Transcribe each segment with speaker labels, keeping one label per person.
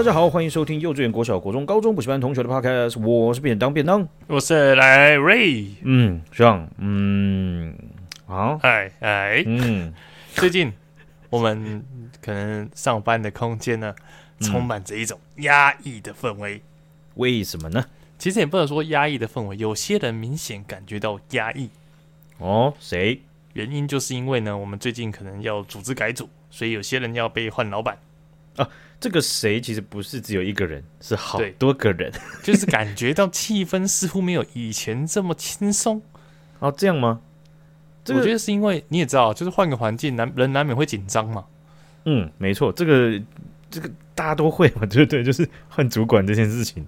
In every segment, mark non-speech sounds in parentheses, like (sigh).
Speaker 1: 大家好，欢迎收听幼稚园、国小、国中、高中补习班同学的 Podcast，我是便当便当，
Speaker 2: 我是来瑞，
Speaker 1: 嗯，这样，嗯，好，
Speaker 2: 哎哎，
Speaker 1: 嗯，
Speaker 2: 最近我们可能上班的空间呢，充满着一种压抑的氛围，
Speaker 1: 为什么呢？
Speaker 2: 其实也不能说压抑的氛围，有些人明显感觉到压抑。
Speaker 1: 哦，谁？
Speaker 2: 原因就是因为呢，我们最近可能要组织改组，所以有些人要被换老板。
Speaker 1: 啊，这个谁其实不是只有一个人，是好多个人，(laughs)
Speaker 2: 就是感觉到气氛似乎没有以前这么轻松。
Speaker 1: 哦，这样吗？
Speaker 2: 这个、我觉得是因为你也知道，就是换个环境，难人难免会紧张嘛。
Speaker 1: 嗯，没错，这个这个大家都会嘛，(laughs) 对对，就是换主管这件事情。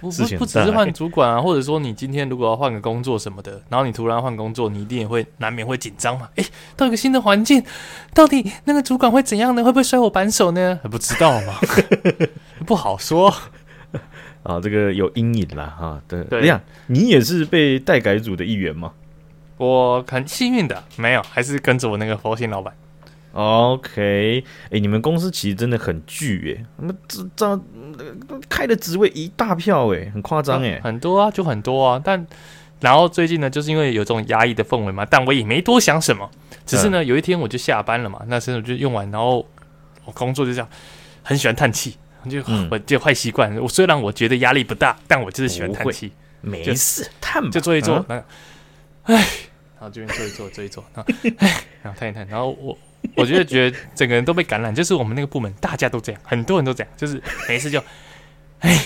Speaker 2: 不不不只是换主管啊，或者说你今天如果要换个工作什么的，然后你突然换工作，你一定也会难免会紧张嘛。诶，到一个新的环境，到底那个主管会怎样呢？会不会摔我板手呢？还不知道嘛，(laughs) 不好说 (laughs)
Speaker 1: 啊。这个有阴影啦哈。对，这样你也是被代改组的一员吗？
Speaker 2: 我很幸运的，没有，还是跟着我那个佛心老板。
Speaker 1: OK，哎、欸，你们公司其实真的很巨哎，那么这这开的职位一大票哎，很夸张哎，
Speaker 2: 很多啊，就很多啊。但然后最近呢，就是因为有这种压抑的氛围嘛，但我也没多想什么，只是呢，有一天我就下班了嘛，那时候就用完，然后我工作就这样，很喜欢叹气，就、嗯、我就坏习惯。我虽然我觉得压力不大，但我就是喜欢叹气，
Speaker 1: 没事，叹
Speaker 2: 就，就做一做，哎、嗯，然后这边坐一坐，坐一坐，然后哎，然后叹一叹，然后我。我就觉得整个人都被感染，就是我们那个部门大家都这样，很多人都这样，就是没事就，哎，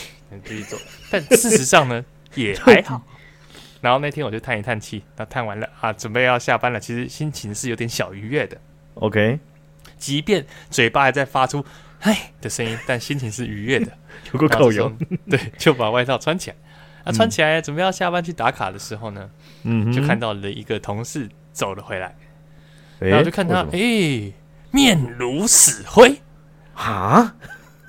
Speaker 2: 继续做。但事实上呢，也还好。然后那天我就叹一叹气，那叹完了啊，准备要下班了，其实心情是有点小愉悦的。
Speaker 1: OK，
Speaker 2: 即便嘴巴还在发出“唉”的声音，但心情是愉悦的。(laughs)
Speaker 1: 有个口油，
Speaker 2: 对，就把外套穿起来。啊，穿起来准备要下班去打卡的时候呢，嗯，就看到了一个同事走了回来。然后就看他，哎、欸，面如死灰
Speaker 1: 啊！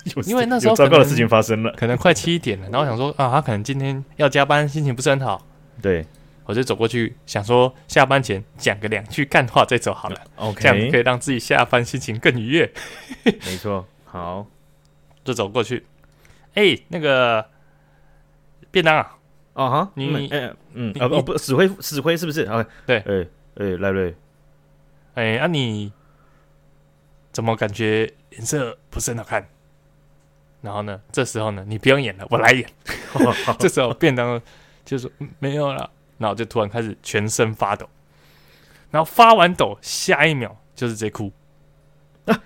Speaker 1: (laughs)
Speaker 2: 因为那时候
Speaker 1: 糟糕的事情发生了，
Speaker 2: 可能快七点了。然后想说啊，他可能今天要加班，心情不是很好。
Speaker 1: 对，
Speaker 2: 我就走过去，想说下班前讲个两句干话再走好了。
Speaker 1: OK，
Speaker 2: 这样可以让自己下班心情更愉悦。(laughs)
Speaker 1: 没错，好，
Speaker 2: 就走过去。哎、欸，那个便当啊，
Speaker 1: 啊哈，
Speaker 2: 你，
Speaker 1: 嗯，嗯啊不，死灰死灰是不是？啊，
Speaker 2: 对，
Speaker 1: 哎哎，赖瑞。
Speaker 2: 哎，那、啊、你怎么感觉颜色不是很好看？然后呢，这时候呢，你不用演了，我来演。(laughs) (laughs) 这时候便当就说没有了，然后就突然开始全身发抖，然后发完抖，下一秒就是直接哭啊，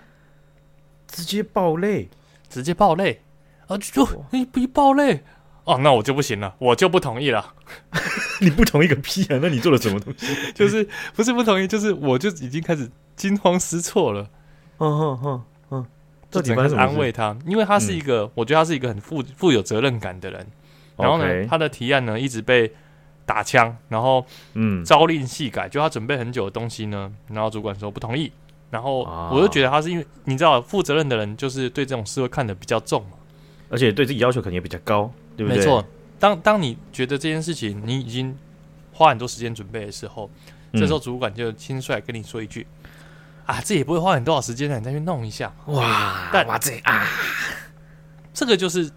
Speaker 1: 直接爆泪，
Speaker 2: 直接爆泪啊！就你别爆泪。哦，那我就不行了，我就不同意了。(laughs)
Speaker 1: 你不同意个屁啊！那你做了什么东西？(laughs)
Speaker 2: 就是不是不同意，就是我就已经开始惊慌失措了。
Speaker 1: 嗯嗯嗯嗯，
Speaker 2: 就怎么安慰他，因为他是一个，嗯、我觉得他是一个很负负有责任感的人。然后呢，Okay. 他的提案呢一直被打枪，然后嗯，朝令夕改，就他准备很久的东西呢，然后主管说不同意，然后我就觉得他是因为你知道，负责任的人就是对这种事会看得比较重嘛，
Speaker 1: 而且对自己要求肯定也比较高。对对，
Speaker 2: 没错，当当你觉得这件事情你已经花很多时间准备的时候，嗯、这时候主管就轻率跟你说一句：“啊，这也不会花很多少时间的，你再去弄一下。”
Speaker 1: 哇，
Speaker 2: 但
Speaker 1: 哇这啊，
Speaker 2: 这个就是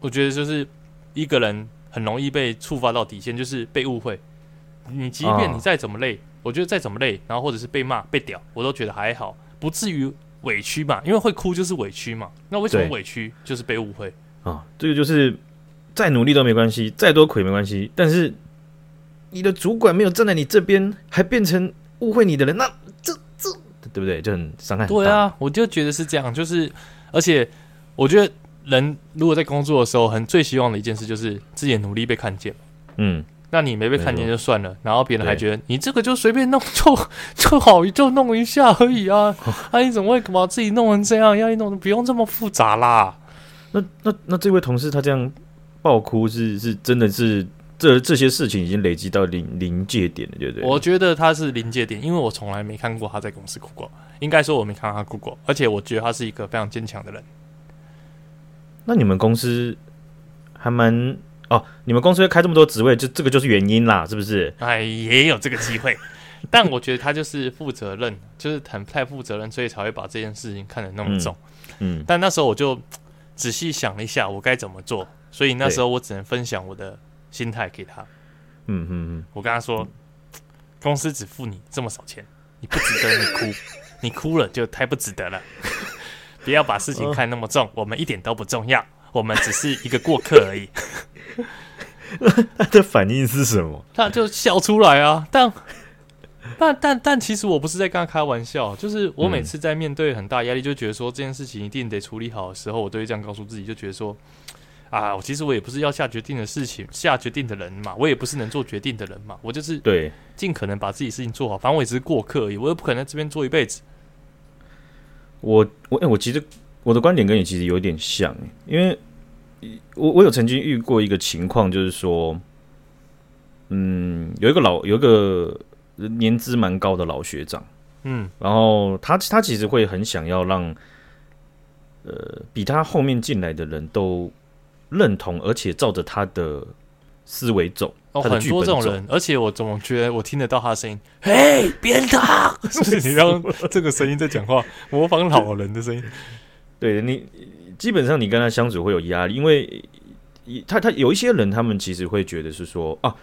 Speaker 2: 我觉得就是一个人很容易被触发到底线，就是被误会。你即便你再怎么累，哦、我觉得再怎么累，然后或者是被骂、被屌，我都觉得还好，不至于委屈嘛。因为会哭就是委屈嘛。那为什么委屈就是被误会
Speaker 1: 啊？这个就是。再努力都没关系，再多亏没关系。但是你的主管没有站在你这边，还变成误会你的人，那这这对不对？就很伤害。
Speaker 2: 对啊，我就觉得是这样。就是而且我觉得人如果在工作的时候，很最希望的一件事就是自己的努力被看见。嗯，那你没被看见就算了，然后别人还觉得你这个就随便弄就就好，就弄一下而已啊。(laughs) 啊，你怎么会把自己弄成这样？要你弄不用这么复杂啦。
Speaker 1: 那那那这位同事他这样。爆哭是是真的是这这些事情已经累积到临临界点了，对不对？
Speaker 2: 我觉得他是临界点，因为我从来没看过他在公司哭过。应该说我没看到他哭过，而且我觉得他是一个非常坚强的人。
Speaker 1: 那你们公司还蛮哦，你们公司会开这么多职位，就这个就是原因啦，是不是？
Speaker 2: 哎，也有这个机会，(laughs) 但我觉得他就是负责任，就是很太负责任，所以才会把这件事情看得那么重。嗯，嗯但那时候我就。仔细想了一下我该怎么做，所以那时候我只能分享我的心态给他。
Speaker 1: 嗯嗯嗯，
Speaker 2: 我跟他说，嗯、公司只付你这么少钱，你不值得你哭，(laughs) 你哭了就太不值得了。不要把事情看那么重，哦、我们一点都不重要，我们只是一个过客而已。
Speaker 1: 他的反应是什么？
Speaker 2: 他就笑出来啊！但但但但，其实我不是在跟他开玩笑，就是我每次在面对很大压力，就觉得说这件事情一定得处理好的时候，我都会这样告诉自己，就觉得说啊，我其实我也不是要下决定的事情，下决定的人嘛，我也不是能做决定的人嘛，我就是对尽可能把自己事情做好，反正我也只是过客而已，我又不可能在这边做一辈子。
Speaker 1: 我我哎，我其实我的观点跟你其实有点像，因为。我我有曾经遇过一个情况，就是说，嗯，有一个老有一个年资蛮高的老学长，嗯，然后他他其实会很想要让，呃，比他后面进来的人都认同，而且照着他的思维走。
Speaker 2: 哦，很多这种人，而且我总觉得我听得到他的声音，(laughs) 嘿，边躺，你让这个声音在讲话，模仿老人的声音，(laughs)
Speaker 1: 对你。基本上你跟他相处会有压力，因为他他有一些人，他们其实会觉得是说啊，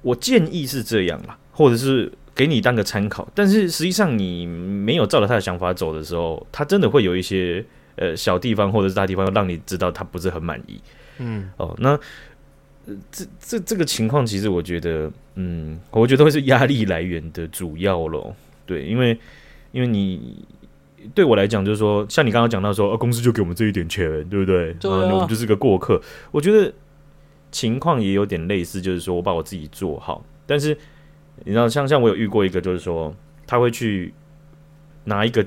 Speaker 1: 我建议是这样啦，或者是给你当个参考，但是实际上你没有照着他的想法走的时候，他真的会有一些呃小地方或者是大地方让你知道他不是很满意。嗯，哦，那这这这个情况其实我觉得，嗯，我觉得会是压力来源的主要咯。对，因为因为你。对我来讲，就是说，像你刚刚讲到说，啊，公司就给我们这一点钱，对不对？对啊，我们就是个过客。我觉得情况也有点类似，就是说我把我自己做好。但是你知道，像像我有遇过一个，就是说他会去拿一个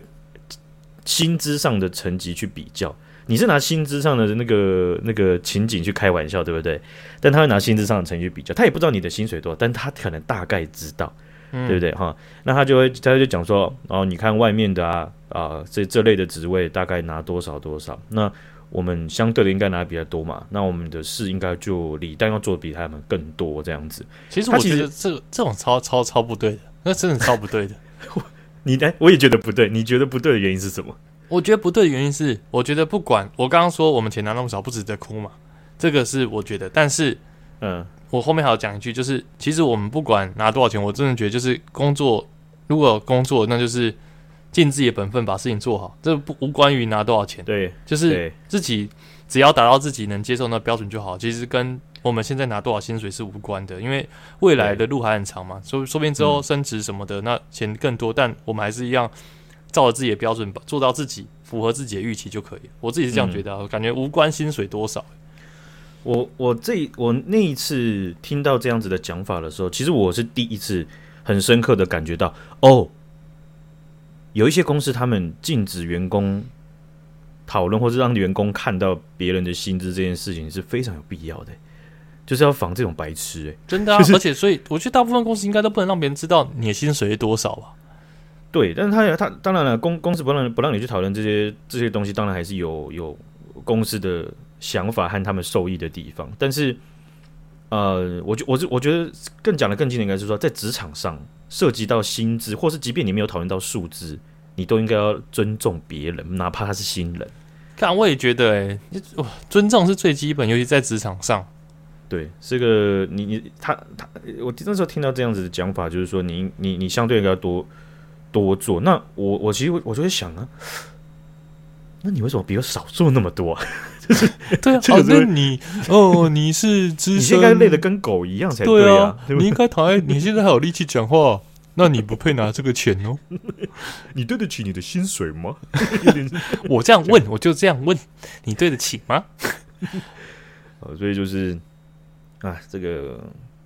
Speaker 1: 薪资上的成绩去比较。你是拿薪资上的那个那个情景去开玩笑，对不对？但他会拿薪资上的成绩去比较，他也不知道你的薪水多少，但他可能大概知道。嗯、对不对哈？那他就会，他就讲说，哦，你看外面的啊啊，这这类的职位大概拿多少多少，那我们相对的应该拿比较多嘛，那我们的事应该就理当要做的比他们更多这样子。
Speaker 2: 其实我觉得这个这种超超超不对的，那真的超不对的。(laughs)
Speaker 1: 你呢？我也觉得不对。你觉得不对的原因是什么？
Speaker 2: 我觉得不对的原因是，我觉得不管我刚刚说我们钱拿那么少不值得哭嘛，这个是我觉得，但是嗯。我后面还要讲一句，就是其实我们不管拿多少钱，我真的觉得就是工作，如果工作，那就是尽自己的本分，把事情做好，这不无关于拿多少钱。
Speaker 1: 对，
Speaker 2: 就是自己只要达到自己能接受的标准就好。其实跟我们现在拿多少薪水是无关的，因为未来的路还很长嘛。说说不定之后升职什么的，那钱更多，但我们还是一样照着自己的标准，做到自己符合自己的预期就可以。我自己是这样觉得，我感觉无关薪水多少。
Speaker 1: 我我这我那一次听到这样子的讲法的时候，其实我是第一次很深刻的感觉到，哦，有一些公司他们禁止员工讨论，或是让员工看到别人的薪资这件事情是非常有必要的，就是要防这种白痴哎，
Speaker 2: 真的啊！就是、而且所以我觉得大部分公司应该都不能让别人知道你的薪水是多少吧？
Speaker 1: 对，但是他他当然了，公公司不让不让你去讨论这些这些东西，当然还是有有公司的。想法和他们受益的地方，但是，呃，我觉我我觉得更讲的更近的应该是说，在职场上涉及到薪资，或是即便你没有讨论到数字，你都应该要尊重别人，哪怕他是新人。
Speaker 2: 但我也觉得、欸，哎，尊重是最基本，尤其在职场上。
Speaker 1: 对，这个你你他他，我那时候听到这样子的讲法，就是说你你你相对应该要多多做。那我我其实我就会想啊，那你为什么比我少做那么多？
Speaker 2: 啊？(laughs) 就是 (laughs) 对啊，哦，那你哦，你是资深，
Speaker 1: 你应该累得跟狗一样才对啊！
Speaker 2: 你应该躺在，你现在还有力气讲话，那你不配拿这个钱哦。(laughs)
Speaker 1: 你对得起你的薪水吗？
Speaker 2: 我这样问，我就这样问，你对得起吗？
Speaker 1: 呃，所以就是啊，这个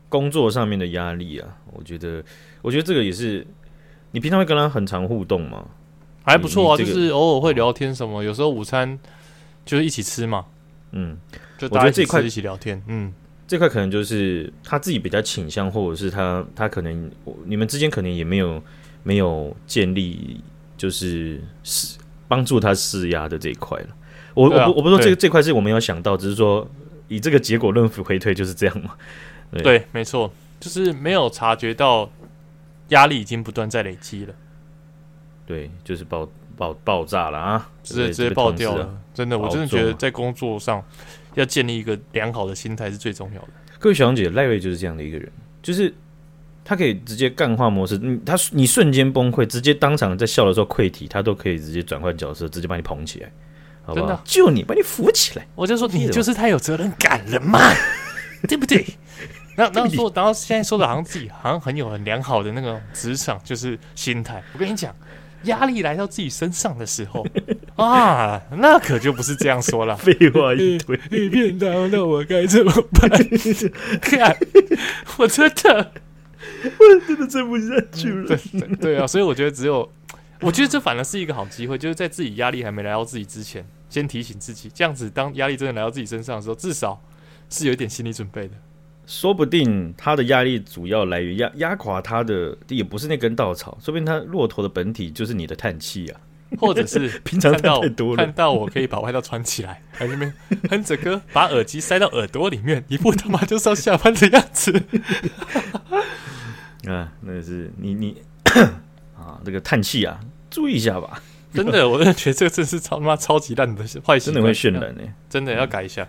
Speaker 1: 工作上面的压力啊，我觉得，我觉得这个也是，你平常会跟他很常互动吗？
Speaker 2: 还不错啊，这个、就是偶尔会聊天什么，有时候午餐。就是一起吃嘛，嗯，就大家一起吃一起聊天，嗯，
Speaker 1: 这块可能就是他自己比较倾向，或者是他他可能你们之间可能也没有没有建立，就是施帮助他施压的这一块了。我、啊、我不我不说这个这块是我没有想到，只是说以这个结果论回推就是这样嘛。对，
Speaker 2: 对没错，就是没有察觉到压力已经不断在累积了。
Speaker 1: 对，就是爆爆爆炸了啊，
Speaker 2: 直接直接爆掉了。真的，我真的觉得在工作上要建立一个良好的心态是最重要的。
Speaker 1: 各位学长姐，赖瑞就是这样的一个人，就是他可以直接干化模式，你，他你瞬间崩溃，直接当场在笑的时候溃体，他都可以直接转换角色，直接把你捧起来，真的，就你把你扶起来，
Speaker 2: 我就说你就是太有责任感了嘛，(laughs) 对不对？然后然后说，然后现在说的好像自己好像很有很良好的那个职场就是心态，我跟你讲。压力来到自己身上的时候 (laughs) 啊，那可就不是这样说了。(laughs)
Speaker 1: 废话一堆，
Speaker 2: 一片刀，那我该怎么办？看，我真的，
Speaker 1: 我真的撑不下去了。
Speaker 2: 对啊，所以我觉得只有，我觉得这反而是一个好机会，就是在自己压力还没来到自己之前，先提醒自己，这样子当压力真的来到自己身上的时候，至少是有一点心理准备的。
Speaker 1: 说不定他的压力主要来源压压垮他的也不是那根稻草，说不定他骆驼的本体就是你的叹气啊，
Speaker 2: 或者是 (laughs)
Speaker 1: 平常看到
Speaker 2: 看到我可以把外套穿起来，在那边哼着歌，把耳机塞到耳朵里面，一副他妈就是要下班的样子。(laughs)
Speaker 1: 啊，那是你你 (coughs) 啊，这个叹气啊，注意一下吧。(laughs)
Speaker 2: 真的，我真的觉得这个真是超他妈超级烂的坏习惯，
Speaker 1: 真的会渲染呢，
Speaker 2: 真的要改一下。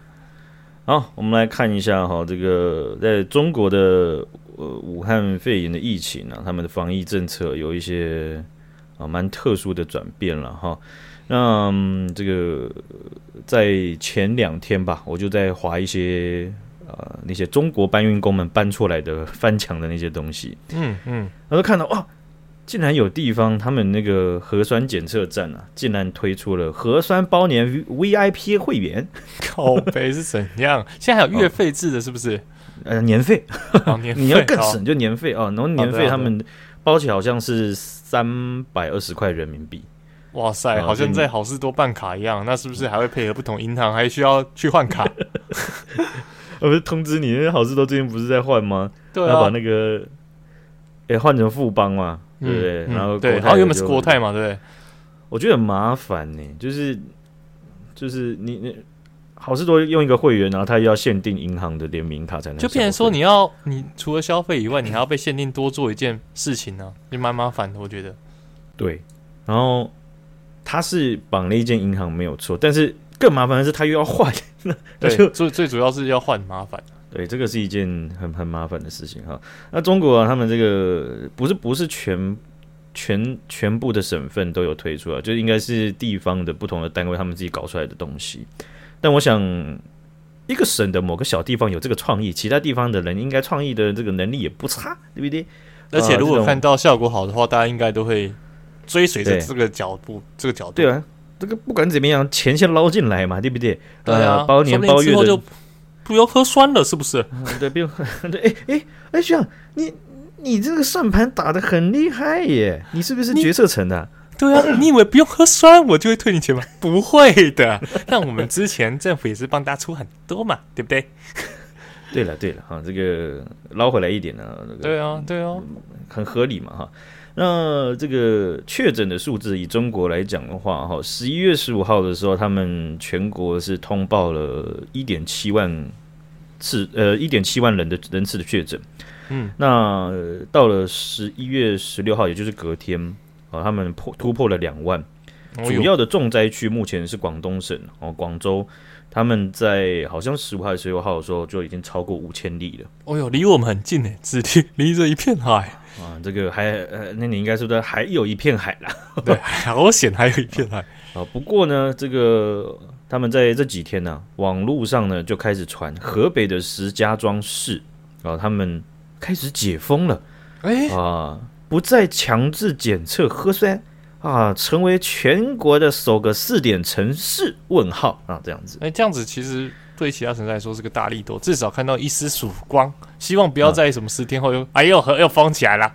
Speaker 1: 好，我们来看一下哈，这个在中国的呃武汉肺炎的疫情啊，他们的防疫政策有一些啊蛮特殊的转变了哈。那、嗯、这个在前两天吧，我就在划一些呃那些中国搬运工们搬出来的翻墙的那些东西，嗯嗯，然后看到哇。竟然有地方，他们那个核酸检测站啊，竟然推出了核酸包年 VIP 会员，(laughs)
Speaker 2: 口碑是怎样？现在还有月费制的，是不是？(laughs)
Speaker 1: 呃，年费，
Speaker 2: 哦、(laughs) 年
Speaker 1: 你要更省就年费哦。然后年费他们包起好像是三百二十块人民币。
Speaker 2: 哇塞，好像在好事多办卡一样。那是不是还会配合不同银行，还需要去换卡？
Speaker 1: 我不是通知你，因为好事多最近不是在换吗？
Speaker 2: 对啊，
Speaker 1: 要把那个诶换成富邦嘛。对不对？然后
Speaker 2: 对，然后原本是国泰嘛，对不对？
Speaker 1: 我觉得很麻烦呢，就是就是你你好事多用一个会员，然后他又要限定银行的联名卡才能，
Speaker 2: 就变成说你要你除了消费以外，你还要被限定多做一件事情呢，也蛮麻烦的，我觉得。
Speaker 1: 对，然后他是绑了一间银行没有错，但是更麻烦的是他又要换，
Speaker 2: 对，最最主要是要换麻烦。
Speaker 1: 对，这个是一件很很麻烦的事情哈。那中国啊，他们这个不是不是全全全部的省份都有推出啊，就应该是地方的不同的单位他们自己搞出来的东西。但我想，一个省的某个小地方有这个创意，其他地方的人应该创意的这个能力也不差，对不对？
Speaker 2: 而且如果看到效果好的话，大家应该都会追随着这个脚步，这个角度。
Speaker 1: 对啊，这个不管怎么样，钱先捞进来嘛，对不对？
Speaker 2: 对啊，
Speaker 1: 呃、包年包月的。
Speaker 2: 不要喝酸了，是不是？
Speaker 1: 嗯、对，不用喝。(laughs) 对，哎哎哎，学长，你你这个算盘打的很厉害耶！你是不是决策层的？
Speaker 2: 对啊，(laughs) 你以为不用喝酸，我就会退你钱吗？(laughs) 不会的。那我们之前政府也是帮大家出很多嘛，对不对？
Speaker 1: 对了对了，哈，这个捞回来一点呢，那个
Speaker 2: 对啊对啊，
Speaker 1: 很合理嘛，哈。那这个确诊的数字，以中国来讲的话，哈，十一月十五号的时候，他们全国是通报了一点七万次，呃，一点七万人的人次的确诊。嗯，那到了十一月十六号，也就是隔天，啊，他们破突破了两万。主要的重灾区目前是广东省哦，广州，他们在好像十五号、十六号的时候就已经超过五千例了。
Speaker 2: 哦哟，离我们很近呢，只离 (laughs) 离着一片海。
Speaker 1: 啊，这个还呃，那你应该是不是还有一片海啦？
Speaker 2: 对，好险还有一片海 (laughs)
Speaker 1: 啊。不过呢，这个他们在这几天呢、啊，网络上呢就开始传河北的石家庄市啊，他们开始解封了，哎啊，不再强制检测核酸啊，成为全国的首个试点城市？问号啊，这样子，
Speaker 2: 哎，这样子其实。对其他城市来说是个大力度，至少看到一丝曙光。希望不要在什么十天后又、啊、哎呦又又封起来了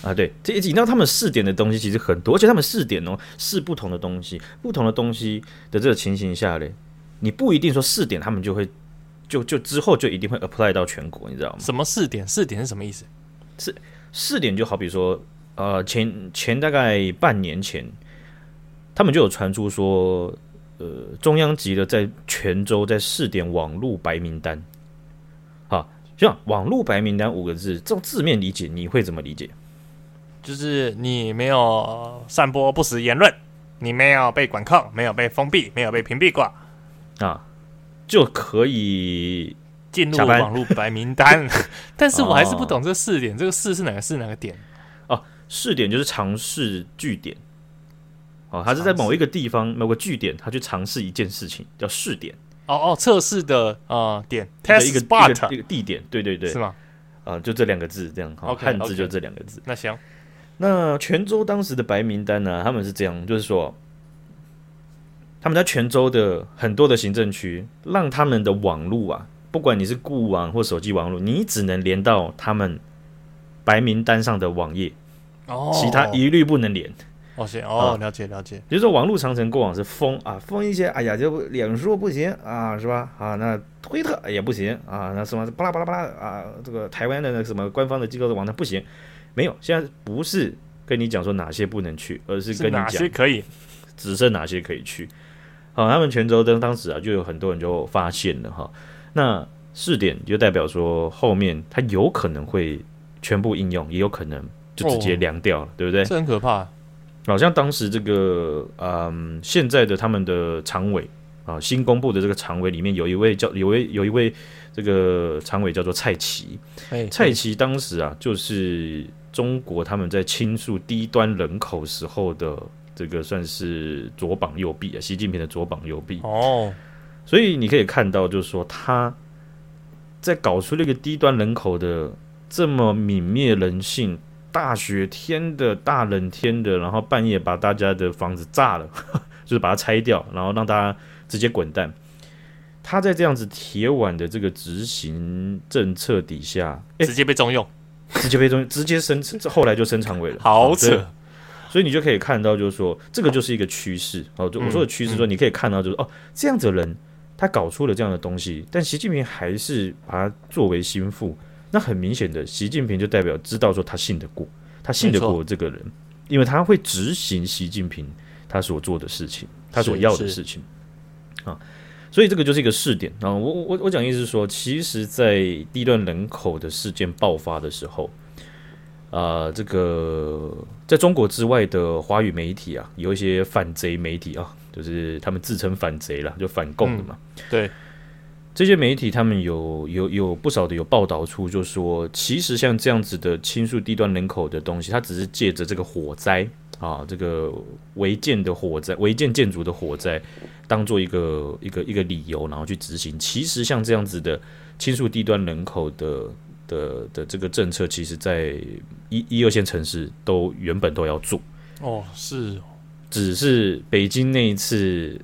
Speaker 1: 啊！对，这你知道他们试点的东西其实很多，而且他们试点哦试不同的东西，不同的东西的这个情形下嘞，你不一定说试点他们就会就就之后就一定会 apply 到全国，你知道吗？
Speaker 2: 什么试点？试点是什么意思？
Speaker 1: 是试点就好比说呃前前大概半年前，他们就有传出说。呃，中央级的在泉州在试点网络白名单，好，像网络白名单五个字，这种字面理解你会怎么理解？
Speaker 2: 就是你没有散播不实言论，你没有被管控，没有被封闭，没有被屏蔽过
Speaker 1: 啊，就可以
Speaker 2: 进入网络白名单。(laughs) 但是我还是不懂这四点，哦、这个四是哪个试哪个点？
Speaker 1: 哦，试点就是尝试据点。哦，他是在某一个地方某个据点，他去尝试一件事情，叫试点。
Speaker 2: 哦哦，测试的呃点
Speaker 1: ，test 一个 spot 一个，一个地点，对对对，
Speaker 2: 是吗？
Speaker 1: 啊、呃，就这两个字这样，好、okay, 汉字就这两个字。
Speaker 2: 那行，
Speaker 1: 那泉州当时的白名单呢？他们是这样，就是说，他们在泉州的很多的行政区，让他们的网络啊，不管你是固网或手机网络，你只能连到他们白名单上的网页，哦，其他一律不能连。
Speaker 2: 哦，行哦，了解了解。
Speaker 1: 比如说，网络长城过往是封啊，封一些，哎呀，就脸书不行啊，是吧？啊，那推特也不行啊，那什么巴拉巴拉巴拉啊，这个台湾的那什么官方的机构的网站不行，没有。现在不是跟你讲说哪些不能去，而是跟你讲
Speaker 2: 哪些可以，
Speaker 1: 只剩哪些可以去。好，他们泉州当当时啊，就有很多人就发现了哈，那试点就代表说后面它有可能会全部应用，也有可能就直接凉掉了，哦、对不对？
Speaker 2: 这很可怕。
Speaker 1: 好像当时这个，嗯，现在的他们的常委啊，新公布的这个常委里面有一位叫有位有一位这个常委叫做蔡奇，蔡奇当时啊，就是中国他们在倾诉低端人口时候的这个算是左膀右臂啊，习近平的左膀右臂哦，所以你可以看到，就是说他在搞出那个低端人口的这么泯灭人性。大雪天的大冷天的，然后半夜把大家的房子炸了，(laughs) 就是把它拆掉，然后让大家直接滚蛋。他在这样子铁腕的这个执行政策底下，
Speaker 2: 直接被重用，
Speaker 1: 直接被重用，直接升，后来就升常委了，(laughs)
Speaker 2: 好扯。
Speaker 1: 所以你就可以看到，就是说这个就是一个趋势哦。就我说的趋势，说你可以看到，就是、哦，这样子的人他搞出了这样的东西，但习近平还是把它作为心腹。那很明显的，习近平就代表知道说他信得过，他信得过这个人，因为他会执行习近平他所做的事情，他所要的事情啊，所以这个就是一个试点啊。我我我讲意思是说，其实，在低端人口的事件爆发的时候，啊，这个在中国之外的华语媒体啊，有一些反贼媒体啊，就是他们自称反贼了，就反共的嘛，
Speaker 2: 嗯、对。
Speaker 1: 这些媒体他们有有有不少的有报道出，就是说其实像这样子的倾诉低端人口的东西，它只是借着这个火灾啊，这个违建的火灾、违建建筑的火灾，当做一个一个一个理由，然后去执行。其实像这样子的倾诉低端人口的的的这个政策，其实在一一二线城市都原本都要做。
Speaker 2: 哦，是哦，
Speaker 1: 只是北京那一次。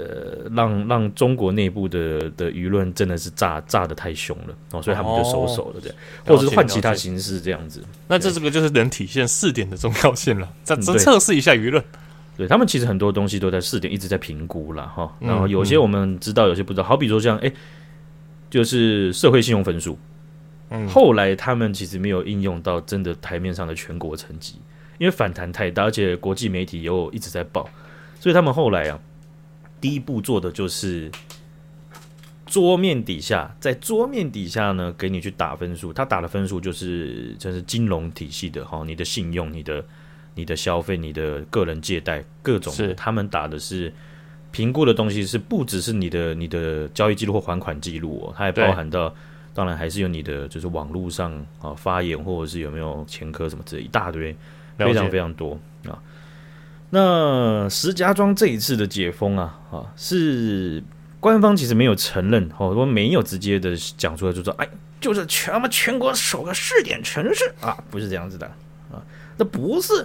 Speaker 1: 呃，让让中国内部的的舆论真的是炸炸的太凶了哦，所以他们就收手了，这样，或者是换其他形式这样子。
Speaker 2: 那这这个就是能体现试点的重要性了，再测试一下舆论。
Speaker 1: 对，他们其实很多东西都在试点，一直在评估了哈。然后有些我们知道，有些不知道。好比说像哎，就是社会信用分数，嗯，后来他们其实没有应用到真的台面上的全国成绩，因为反弹太大，而且国际媒体又一直在报，所以他们后来啊。第一步做的就是桌面底下，在桌面底下呢，给你去打分数。他打的分数就是，就是金融体系的哈，你的信用、你的、你的消费、你的个人借贷各种，是他们打的是评估的东西，是不只是你的、你的交易记录或还款记录哦，它还包含到，当然还是有你的，就是网络上啊发言或者是有没有前科什么之类一大堆，非常非常多啊。那石家庄这一次的解封啊，啊，是官方其实没有承认，哦，我没有直接的讲出来，就说，哎，就是全部全国首个试点城市啊，不是这样子的啊，那不是，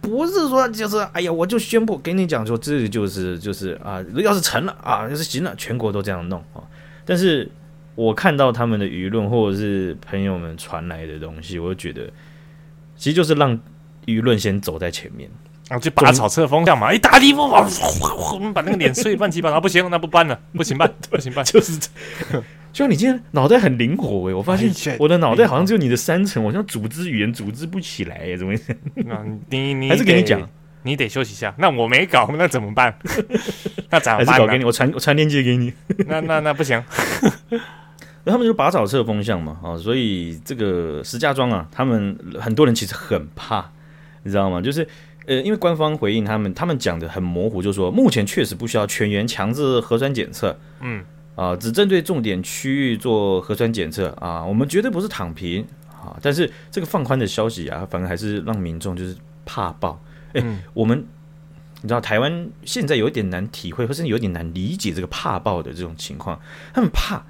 Speaker 1: 不是说就是，哎呀，我就宣布给你讲说，这就是就是啊，要是成了啊，要是行了，全国都这样弄啊。但是我看到他们的舆论或者是朋友们传来的东西，我就觉得，其实就是让舆论先走在前面。
Speaker 2: 然后就拔草测风向嘛，一打地风，我们把那个脸碎半七八糟，不行，那不办了，不行办，(laughs) 不行办，
Speaker 1: 就是这。就你今天脑袋很灵活哎，我发现我的脑袋好像只有你的三层，我像组织语言组织不起来哎，怎
Speaker 2: 么 (laughs) 你你
Speaker 1: 还是给你讲，
Speaker 2: 你得休息一下。那我没搞，那怎么办？(laughs) 那咋办？
Speaker 1: 还是搞给你，我传我传链接给你。
Speaker 2: 那那那不行。
Speaker 1: 那他们就拔草测风向嘛啊，所以这个石家庄啊，他们很多人其实很怕，你知道吗？就是。呃，因为官方回应他们，他们讲的很模糊，就是说目前确实不需要全员强制核酸检测，
Speaker 2: 嗯，
Speaker 1: 啊，只针对重点区域做核酸检测啊，我们绝对不是躺平啊，但是这个放宽的消息啊，反而还是让民众就是怕爆。哎，嗯、我们你知道台湾现在有一点难体会，或是有点难理解这个怕爆的这种情况，他们怕。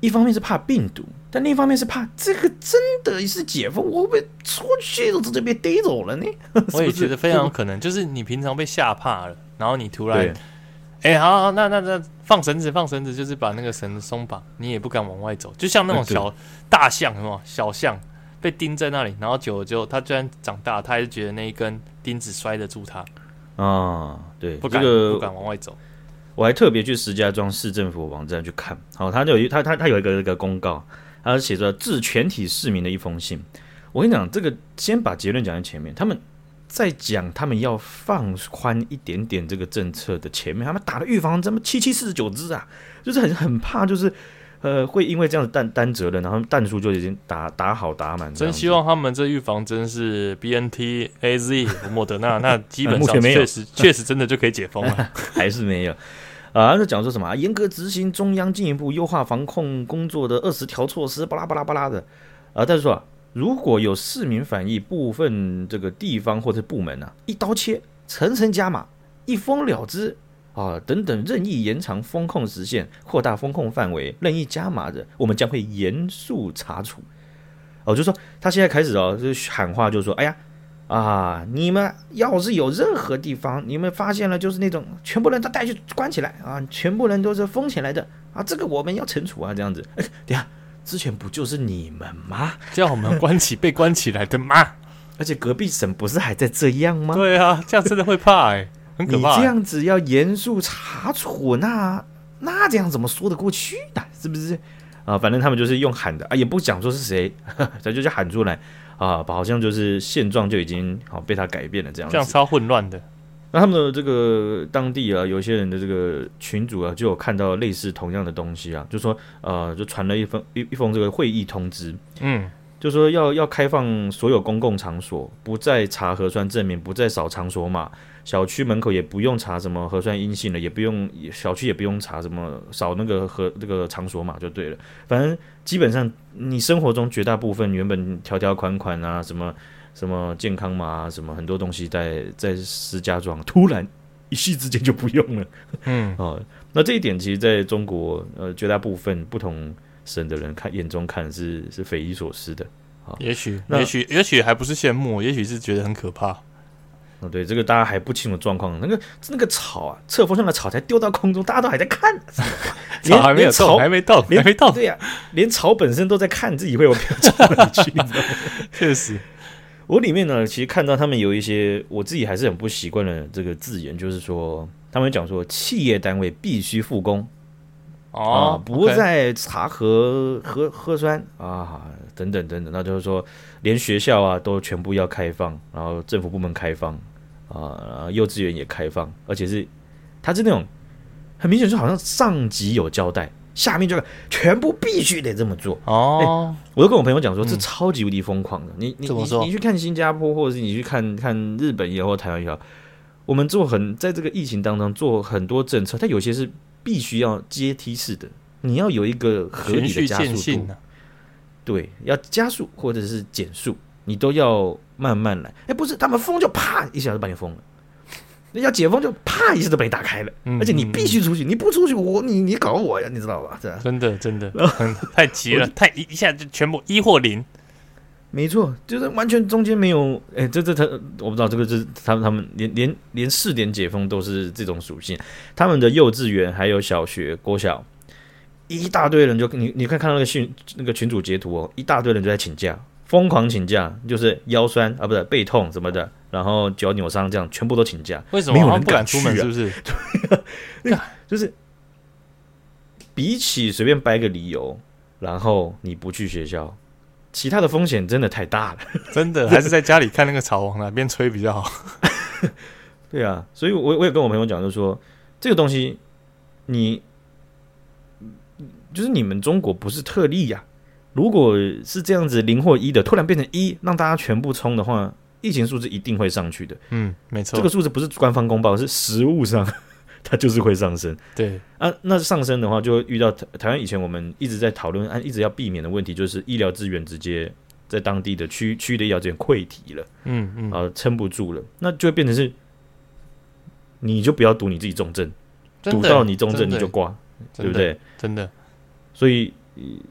Speaker 1: 一方面是怕病毒，但另一方面是怕这个真的是解封，我会不会出去都直接被逮走了呢？(laughs)
Speaker 2: 我也觉得非常有可能，就是你平常被吓怕了，然后你突然，哎对，好，好，那那那放绳子，放绳子，就是把那个绳子松绑，你也不敢往外走，就像那种小大象，是吗？小象被钉在那里，然后久了之后，它居然长大，它还是觉得那一根钉子摔得住它
Speaker 1: 啊，对，
Speaker 2: 不敢、
Speaker 1: 这个、
Speaker 2: 不敢往外走。
Speaker 1: 我还特别去石家庄市政府网站去看，好，他就有一他他他有一个一个公告，他写着致全体市民的一封信。我跟你讲，这个先把结论讲在前面，他们在讲他们要放宽一点点这个政策的前面，他们打了预防针七七四十九支啊，就是很很怕，就是呃会因为这样子担担责任，然后弹数就已经打打好打满。
Speaker 2: 真希望他们这预防针是 B N T A Z 莫德纳，那基本上 (laughs) 确实确实真的就可以解封了，(laughs)
Speaker 1: 还是没有。啊，就讲说什么严格执行中央进一步优化防控工作的二十条措施，巴拉巴拉巴拉的。啊，但是说，如果有市民反映部分这个地方或者部门啊，一刀切，层层加码，一封了之啊，等等任意延长封控时限、扩大封控范围、任意加码的，我们将会严肃查处。哦，就说他现在开始哦，就喊话，就是说，哎呀。啊！你们要是有任何地方，你们发现了，就是那种全部人都带去关起来啊，全部人都是封起来的啊，这个我们要惩处啊，这样子。哎，(laughs) 等下，之前不就是你们吗？
Speaker 2: 叫我们关起被关起来的吗？
Speaker 1: 而且隔壁省不是还在这样吗？
Speaker 2: 对啊，这样真的会怕哎，(laughs) 很可怕。
Speaker 1: 你这样子要严肃查处，那那这样怎么说得过去呢？是不是？啊，反正他们就是用喊的啊，也不讲说是谁，咱 (laughs) 就就喊出来。啊，好像就是现状就已经好被他改变了这样子，
Speaker 2: 这样超混乱的。
Speaker 1: 那他们的这个当地啊，有些人的这个群主啊，就有看到类似同样的东西啊，就说呃，就传了一封一一封这个会议通知，
Speaker 2: 嗯，
Speaker 1: 就说要要开放所有公共场所，不再查核酸证明，不再扫场所码。小区门口也不用查什么核酸阴性了，也不用小区也不用查什么扫那个核那个场所码就对了。反正基本上你生活中绝大部分原本条条款款啊，什么什么健康码啊，什么很多东西在在石家庄突然一夕之间就不用了。
Speaker 2: 嗯
Speaker 1: 哦，那这一点其实在中国呃绝大部分不同省的人看眼中看是是匪夷所思的。
Speaker 2: 啊，也许也许也许还不是羡慕，也许是觉得很可怕。
Speaker 1: 哦，对，这个大家还不清楚状况。那个那个草啊，侧风向的草才丢到空中，大家都还在看，(laughs)
Speaker 2: 草还没有草，还没到，还没到。
Speaker 1: 对呀，连草本身都在看自己会有飘到哪去。(laughs)
Speaker 2: 确实，
Speaker 1: 我里面呢，其实看到他们有一些我自己还是很不习惯的这个字眼，就是说他们讲说企业单位必须复工。
Speaker 2: 哦，
Speaker 1: 不再查核核核酸啊，等等等等，那就是说，连学校啊都全部要开放，然后政府部门开放啊，幼稚园也开放，而且是，他是那种很明显就好像上级有交代，下面就全部必须得这么做
Speaker 2: 哦。
Speaker 1: 我都跟我朋友讲说，这超级无敌疯狂的。你你你
Speaker 2: 你
Speaker 1: 去看新加坡，或者是你去看看日本也好，或台湾也好，我们做很在这个疫情当中做很多政策，它有些是。必须要阶梯式的，你要有一个合理的加速度，对，要加速或者是减速，你都要慢慢来。哎，不是，他们封就啪一下就把你封了，那要解封就啪一下就把你打开了，而且你必须出去，你不出去我你你搞我呀，你知道吧？这
Speaker 2: 真的真的。(laughs) 太急了，太一一下就全部一或零。
Speaker 1: 没错，就是完全中间没有，哎，这这他我不知道，这个是他们他们连连连试点解封都是这种属性。他们的幼稚园还有小学、国小，一大堆人就你你看看那个群那个群主截图哦，一大堆人就在请假，疯狂请假，就是腰酸啊，不是背痛什么的，然后脚扭伤这样，全部都请假。
Speaker 2: 为什么？没有人敢出门，是不是？
Speaker 1: 对啊，就是比起随便掰个理由，然后你不去学校。其他的风险真的太大了，(laughs)
Speaker 2: 真的还是在家里看那个草往哪边吹比较好。(laughs)
Speaker 1: 对啊，所以我我也跟我朋友讲，就是说这个东西，你就是你们中国不是特例呀、啊。如果是这样子零或一的，突然变成一，让大家全部冲的话，疫情数字一定会上去的。
Speaker 2: 嗯，没错，
Speaker 1: 这个数字不是官方公报，是实物上它就是会上升。
Speaker 2: 对
Speaker 1: 啊，那上升的话，就会遇到台台湾以前我们一直在讨论，啊，一直要避免的问题，就是医疗资源直接在当地的区区的医疗资源溃堤了。
Speaker 2: 嗯嗯，
Speaker 1: 啊，撑不住了，那就会变成是，你就不要赌你自己重症，赌到你重症你就挂，对不对？
Speaker 2: 真的，
Speaker 1: 所以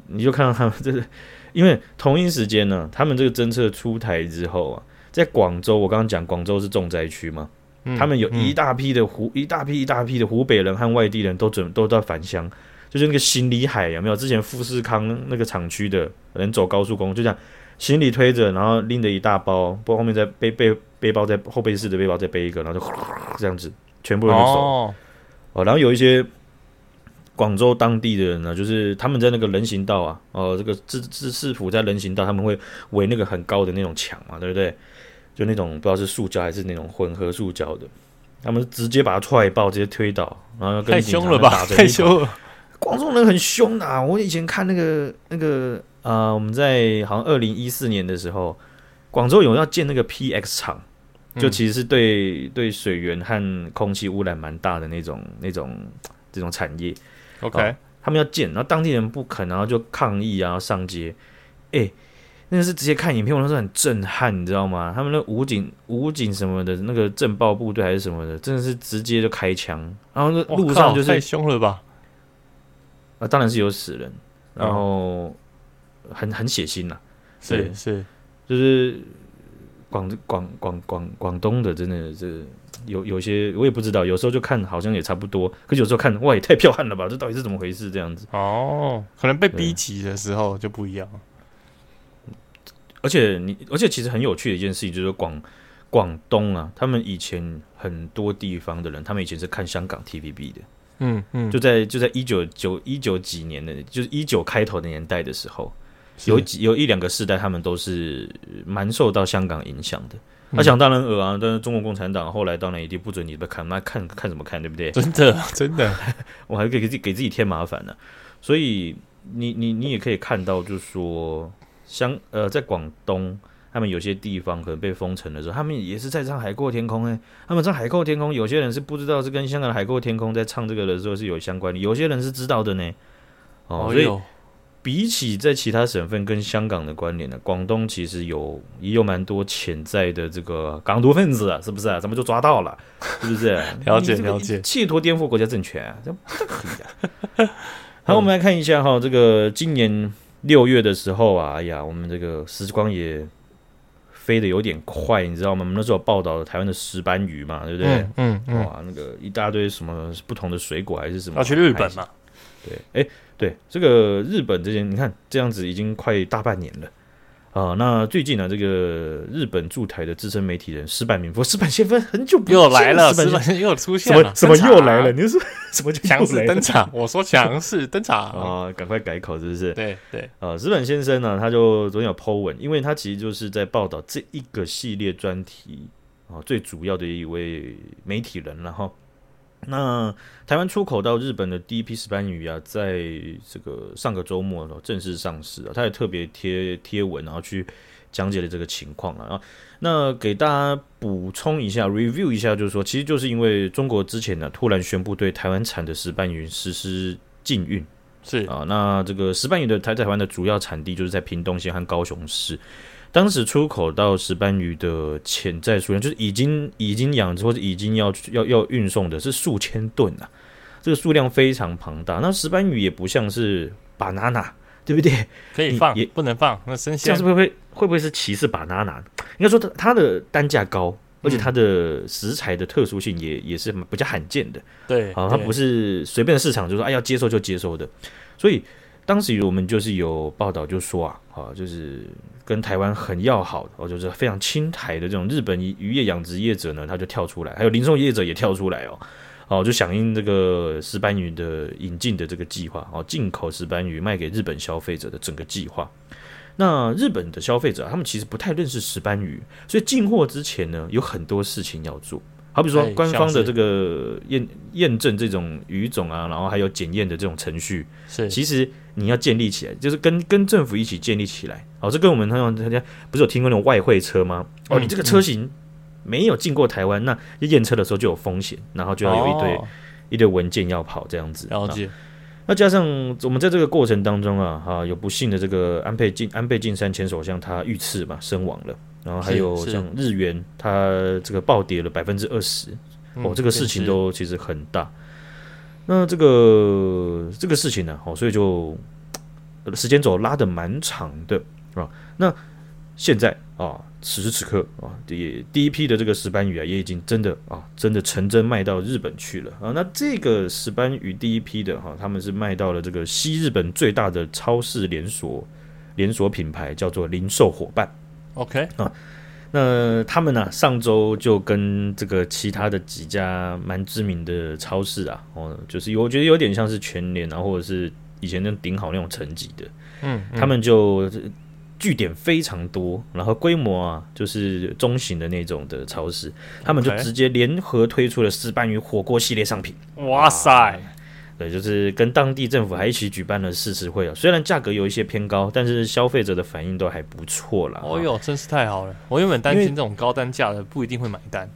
Speaker 1: 你就看到他们这是，因为同一时间呢，他们这个政策出台之后啊，在广州，我刚刚讲广州是重灾区嘛，嗯、他们有一大批的湖、嗯，一大批一大批的湖北人和外地人都准都在返乡，就是那个行李海有没有？之前富士康那个厂区的人走高速公路，就这样行李推着，然后拎着一大包，不过后面再背背背包在后背式的背包再背一个，然后就这样子，全部人都走哦，哦，然后有一些。广州当地的人呢，就是他们在那个人行道啊，哦，这个自自市府在人行道，他们会围那个很高的那种墙嘛，对不对？就那种不知道是塑胶还是那种混合塑胶的，他们直接把他踹爆，直接推倒，然后跟警察打成一团。太凶了吧！太凶了！广州人很凶的啊！我以前看那个那个啊、呃，我们在好像二零一四年的时候，广州有要建那个 PX 厂，就其实是对、嗯、对水源和空气污染蛮大的那种那种这种产业。
Speaker 2: OK，、哦、
Speaker 1: 他们要建，然后当地人不肯，然后就抗议啊，然后上街。哎，那个是直接看影片，我那时候很震撼，你知道吗？他们那武警、武警什么的，那个镇暴部队还是什么的，真的是直接就开枪，然后那路上就是
Speaker 2: 太凶了吧？
Speaker 1: 啊，当然是有死人，然后很很血腥呐、啊，
Speaker 2: 是是，
Speaker 1: 就是广广广广广东的，真的这。有有些我也不知道，有时候就看好像也差不多，可是有时候看哇也太彪悍了吧，这到底是怎么回事？这样子
Speaker 2: 哦，可能被逼急的时候就不一样。
Speaker 1: 而且你，而且其实很有趣的一件事情就是广广东啊，他们以前很多地方的人，他们以前是看香港 TVB 的，
Speaker 2: 嗯嗯，
Speaker 1: 就在就在一九九一九几年的，就是一九开头的年代的时候，有几有一两个世代，他们都是蛮受到香港影响的。他、想当然恶啊，但是中国共产党后来当然一定不准你们看，那看看什么看，对不对？
Speaker 2: 真的 (laughs) 真的，(laughs)
Speaker 1: 我还可以给自己给自己添麻烦呢。所以你你你也可以看到，就是说，像呃，在广东，他们有些地方可能被封城的时候，他们也是在唱《海阔天空》哎，他们唱《海阔天空》，有些人是不知道是跟香港的《海阔天空》在唱这个的时候是有相关的，有些人是知道的呢。哦，所以。哦比起在其他省份跟香港的关联呢，广东其实有也有蛮多潜在的这个港独分子啊，是不是啊？咱们就抓到了，是不是？(laughs)
Speaker 2: 了解了解，
Speaker 1: 企图颠覆国家政权，啊，这不可以啊。(laughs) 好，我们来看一下哈，这个今年六月的时候啊，哎呀，我们这个时光也飞得有点快，你知道吗？我们那时候报道了台湾的石斑鱼嘛，对不对？嗯嗯，嗯。哇，那个一大堆什么不同的水果还是什么？
Speaker 2: 要去日本嘛？
Speaker 1: 对，哎。对这个日本这边，你看这样子已经快大半年了啊。那最近呢，这个日本驻台的资深媒体人石板明夫，石板先生很久不
Speaker 2: 又来了，石板先又出现了，
Speaker 1: 什么什么又来了？你说什 (laughs) 么
Speaker 2: 强势登场？我说强势登场
Speaker 1: 啊！(laughs) 赶快改口，是不是？
Speaker 2: 对对
Speaker 1: 啊，矢板先生呢，他就总有 po 文，因为他其实就是在报道这一个系列专题啊，最主要的一位媒体人，然后。那台湾出口到日本的第一批石斑鱼啊，在这个上个周末正式上市啊，他也特别贴贴文，然后去讲解了这个情况了啊。那给大家补充一下，review 一下，就是说，其实就是因为中国之前呢，突然宣布对台湾产的石斑鱼实施禁运，
Speaker 2: 是
Speaker 1: 啊，那这个石斑鱼的台台湾的主要产地就是在屏东县和高雄市。当时出口到石斑鱼的潜在数量，就是已经已经养殖或者已经要要要运送的是数千吨啊，这个数量非常庞大。那石斑鱼也不像是 banana，对不对？
Speaker 2: 可以放也不能放，那生鲜。这样是不是会
Speaker 1: 会不会是歧视 banana？应该说它它的单价高，而且它的食材的特殊性也也是比较罕见的。
Speaker 2: 对，
Speaker 1: 啊，它不是随便的市场，就是说哎要接受就接受的。所以当时我们就是有报道就说啊，啊就是。跟台湾很要好的，哦，就是非常亲台的这种日本渔业养殖业者呢，他就跳出来，还有零售业者也跳出来哦，哦，就响应这个石斑鱼的引进的这个计划，哦，进口石斑鱼卖给日本消费者的整个计划。那日本的消费者他们其实不太认识石斑鱼，所以进货之前呢，有很多事情要做。好比说官方的这个验验证这种鱼种啊，然后还有检验的这种程序，
Speaker 2: 是
Speaker 1: 其实你要建立起来，就是跟跟政府一起建立起来。哦，这跟我们通常大家不是有听过那种外汇车吗？哦，你这个车型没有进过台湾，那验车的时候就有风险，然后就要有一堆、哦、一堆文件要跑这样子。
Speaker 2: 了解。
Speaker 1: 那加上我们在这个过程当中啊，哈，有不幸的这个安倍晋安倍晋三前首相他遇刺嘛，身亡了。然后还有像日元，它这个暴跌了百分之二十，哦，这个事情都其实很大。那这个这个事情呢，哦，所以就时间轴拉的蛮长的啊。那现在啊，此时此刻啊，第第一批的这个石斑鱼啊，也已经真的啊，真的成真卖到日本去了啊。那这个石斑鱼第一批的哈，他们是卖到了这个西日本最大的超市连锁连锁品牌，叫做零售伙伴。
Speaker 2: OK
Speaker 1: 啊，那他们呢、啊？上周就跟这个其他的几家蛮知名的超市啊，哦，就是我觉得有点像是全联啊，或者是以前那顶好那种层级的，
Speaker 2: 嗯，嗯，
Speaker 1: 他们就据点非常多，然后规模啊，就是中型的那种的超市，他们就直接联合推出了石斑鱼火锅系列商品。
Speaker 2: 哇塞！
Speaker 1: 对，就是跟当地政府还一起举办了试吃会啊。虽然价格有一些偏高，但是消费者的反应都还不错啦。
Speaker 2: 哦哟，真是太好了！我原本担心这种高单价的不一定会买单。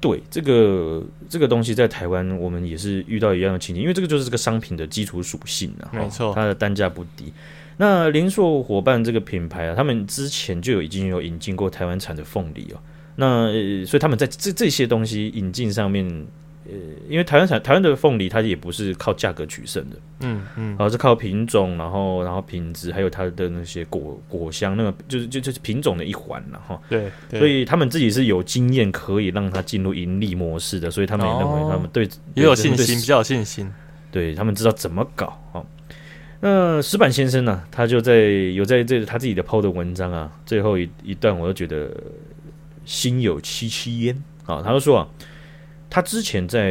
Speaker 1: 对，这个这个东西在台湾我们也是遇到一样的情景，因为这个就是这个商品的基础属性啊。
Speaker 2: 没错，
Speaker 1: 它的单价不低。那零售伙伴这个品牌啊，他们之前就有已经有引进过台湾产的凤梨哦。那所以他们在这这些东西引进上面。呃，因为台湾产台湾的凤梨，它也不是靠价格取胜的，
Speaker 2: 嗯嗯，
Speaker 1: 而是靠品种，然后然后品质，还有它的那些果果香，那个就是就就是品种的一环了哈。
Speaker 2: 对，
Speaker 1: 所以他们自己是有经验可以让它进入盈利模式的，所以他们也认为他们对
Speaker 2: 也有信心，比较有信心，
Speaker 1: 对他们知道怎么搞啊。那石板先生呢，他就在有在这他自己的 PO 的文章啊，最后一一段，我都觉得心有戚戚焉啊，他就说啊。他之前在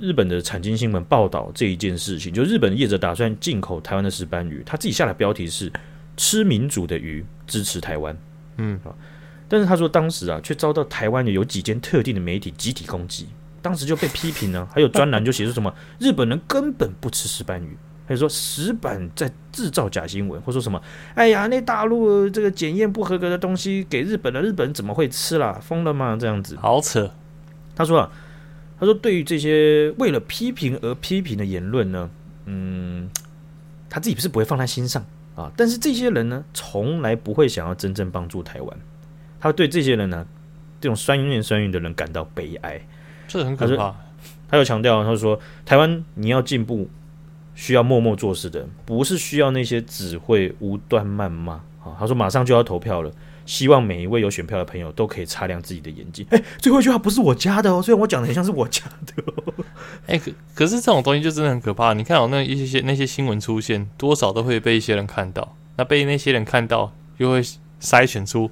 Speaker 1: 日本的产经新闻报道这一件事情，就日本业者打算进口台湾的石斑鱼，他自己下的标题是“吃民主的鱼，支持台湾”。
Speaker 2: 嗯，
Speaker 1: 但是他说当时啊，却遭到台湾的有几间特定的媒体集体攻击，当时就被批评呢。还有专栏就写出什么 (laughs) 日本人根本不吃石斑鱼，还有说石板在制造假新闻，或说什么哎呀，那大陆这个检验不合格的东西给日本了，日本人怎么会吃啦？疯了吗？这样子，
Speaker 2: 好扯。
Speaker 1: 他说啊，他说对于这些为了批评而批评的言论呢，嗯，他自己不是不会放在心上啊，但是这些人呢，从来不会想要真正帮助台湾。他对这些人呢，这种酸言酸语的人感到悲哀，
Speaker 2: 这很可怕。
Speaker 1: 他又强调，他说台湾你要进步，需要默默做事的，不是需要那些只会无端谩骂啊。他说马上就要投票了。希望每一位有选票的朋友都可以擦亮自己的眼睛。哎、欸，最后一句话不是我加的哦，虽然我讲的很像是我加的哦。
Speaker 2: 哎、欸，可可是这种东西就真的很可怕。你看哦，那一些些那些新闻出现，多少都会被一些人看到。那被那些人看到，又会筛选出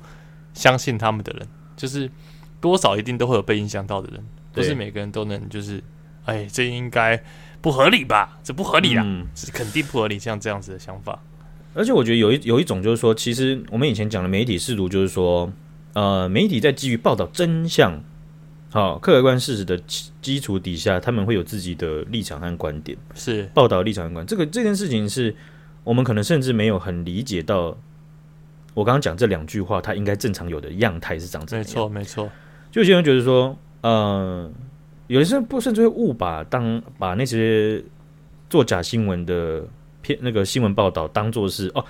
Speaker 2: 相信他们的人。就是多少一定都会有被影响到的人，不是每个人都能就是，哎、欸，这应该不合理吧？这不合理啊，嗯、这肯定不合理。像这样子的想法。
Speaker 1: 而且我觉得有一有一种就是说，其实我们以前讲的媒体试图，就是说，呃，媒体在基于报道真相、好客观事实的基础底下，他们会有自己的立场和观点，
Speaker 2: 是
Speaker 1: 报道立场和观点。这个这件事情是我们可能甚至没有很理解到，我刚刚讲这两句话，它应该正常有的样态是长怎样。
Speaker 2: 没错，没错。
Speaker 1: 就有些人觉得说，呃，有些人不甚至会误把当把那些做假新闻的。那个新闻报道当做是哦，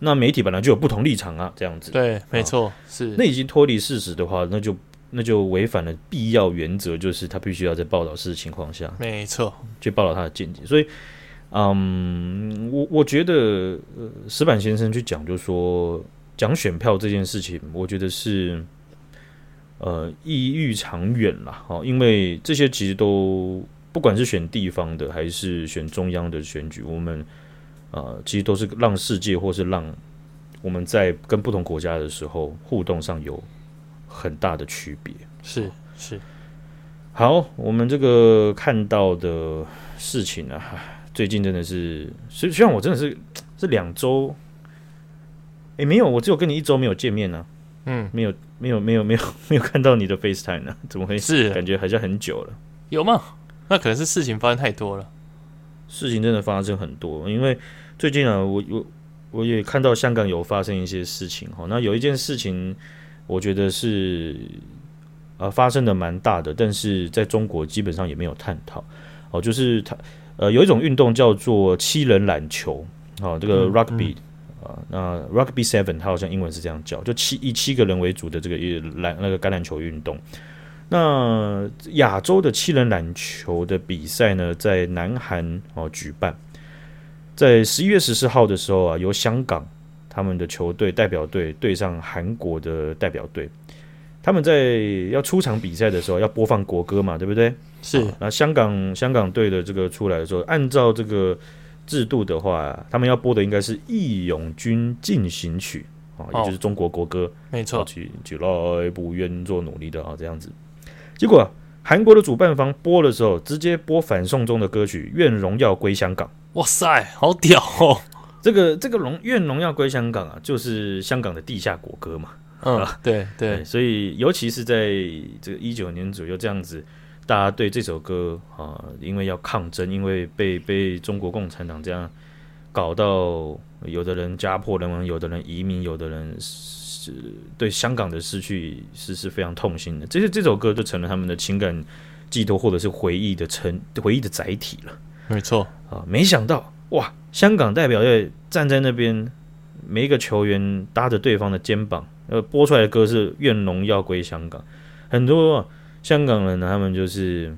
Speaker 1: 那媒体本来就有不同立场啊，这样子。
Speaker 2: 对，没错，哦、是。
Speaker 1: 那已经脱离事实的话，那就那就违反了必要原则，就是他必须要在报道事的情况下，
Speaker 2: 没错，
Speaker 1: 去报道他的见解。所以，嗯，我我觉得，呃，石板先生去讲，就说讲选票这件事情，我觉得是，呃，意欲长远啦。哦，因为这些其实都不管是选地方的还是选中央的选举，我们。呃，其实都是让世界，或是让我们在跟不同国家的时候互动上有很大的区别。
Speaker 2: 是是，
Speaker 1: 好，我们这个看到的事情啊，最近真的是，虽虽然我真的是这两周，哎，没有，我只有跟你一周没有见面呢、
Speaker 2: 嗯，
Speaker 1: 没有没有没有没有没有看到你的 FaceTime 呢？怎么回
Speaker 2: 事
Speaker 1: 感觉好像很久了？
Speaker 2: 有吗？那可能是事情发生太多了。
Speaker 1: 事情真的发生很多，因为最近啊，我我我也看到香港有发生一些事情哈。那有一件事情，我觉得是呃发生的蛮大的，但是在中国基本上也没有探讨哦，就是它呃有一种运动叫做七人篮球，哦，这个 rugby 啊、那 rugby seven 它好像英文是这样叫，就七以七个人为主的这个篮那个橄榄球运动。那亚洲的七人篮球的比赛呢，在南韩哦举办，在十一月十四号的时候啊，由香港他们的球队代表队对上韩国的代表队，他们在要出场比赛的时候要播放国歌嘛，对不对？
Speaker 2: 是。
Speaker 1: 那香港香港队的这个出来的时候，按照这个制度的话，他们要播的应该是《义勇军进行曲》啊，也就是中国国歌，
Speaker 2: 没错，
Speaker 1: 起起来，不愿做努力的啊，这样子。结果韩国的主办方播的时候，直接播反送中的歌曲《愿荣耀归香港》。
Speaker 2: 哇塞，好屌哦！
Speaker 1: 这个这个荣愿荣耀归香港啊，就是香港的地下国歌嘛。
Speaker 2: 嗯，对，
Speaker 1: 对，所以尤其是在这个一九年左右这样子，大家对这首歌啊，因为要抗争，因为被被中国共产党这样搞到，有的人家破人亡，有的人移民，有的人。是对香港的失去是是非常痛心的，这些这首歌就成了他们的情感寄托或者是回忆的成回忆的载体了。
Speaker 2: 没错
Speaker 1: 啊，没想到哇，香港代表队站在那边，每一个球员搭着对方的肩膀，呃，播出来的歌是《愿荣耀归香港》，很多香港人呢，他们就是，